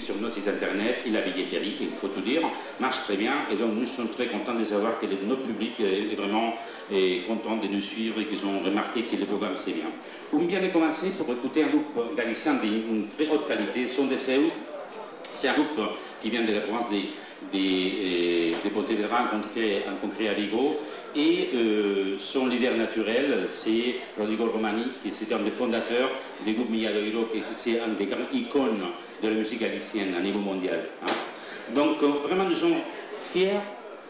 sur nos sites internet et la billetterie, il faut tout dire, marche très bien et donc nous sommes très contents de savoir que notre public est vraiment content de nous suivre et qu'ils ont remarqué que le programme c'est bien. On vient de commencer pour écouter un groupe galicien d'une très haute qualité, Son. C'est un groupe qui vient de la province des, des, des Pontevedra en concret à Vigo et euh, son leader naturel c'est Rodrigo Romani qui est un des fondateurs du groupe Milladoiro qui est un des grandes icônes de la musique galicienne à niveau mondial. Hein. Donc euh, vraiment nous sommes fiers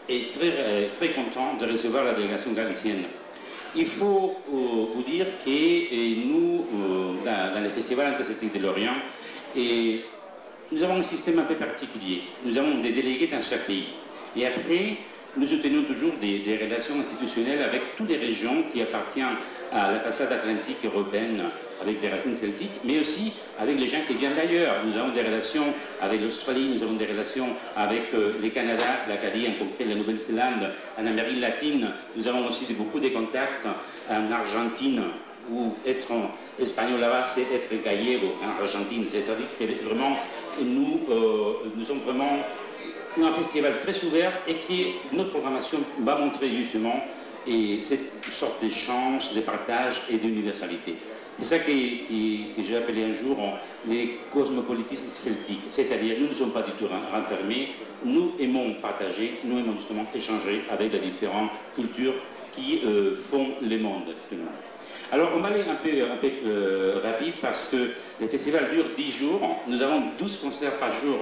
et très, euh, très contents de recevoir la délégation galicienne. Il faut euh, vous dire que nous, dans, le festival interceltique de Lorient, et nous avons un système un peu particulier. Nous avons des délégués dans chaque pays. Et après, nous soutenons toujours des, des, relations institutionnelles avec toutes les régions qui appartiennent à la façade atlantique européenne avec des racines celtiques, mais aussi avec les gens qui viennent d'ailleurs. Nous avons des relations avec l'Australie, nous avons des relations avec euh, le Canada, l'Acadie, en concret la Nouvelle-Zélande, en Amérique latine. Nous avons aussi beaucoup de contacts en Argentine, où être espagnol là-bas, c'est être gallego en Argentine. C'est-à-dire que vraiment, nous, euh, nous sommes vraiment un festival très ouvert et que notre programmation va montrer justement et cette sorte d'échange, de partage et d'universalité. C'est ça que, que, j'ai appelé un jour les cosmopolitismes celtiques. C'est-à-dire, nous ne sommes pas du tout renfermés, nous aimons partager, nous aimons justement échanger avec les différentes cultures qui euh, font le monde. Alors on va aller un peu, euh, rapide parce que le festival dure 10 jours, nous avons 12 concerts par jour.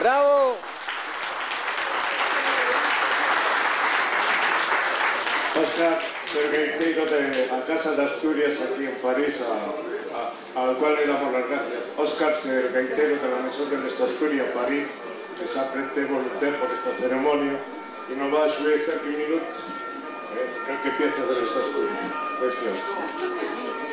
¡Bravo! Oscar, Sergentino de la Casa de Asturias aquí en París, a, a, al cual le damos las gracias. Oscar Sergentino de la Misión de Asturias Asturias, París, que se aprende voluntario por esta ceremonia y nos va a subir aquí minutos. Eh, creo que empieza de las Asturias. Gracias.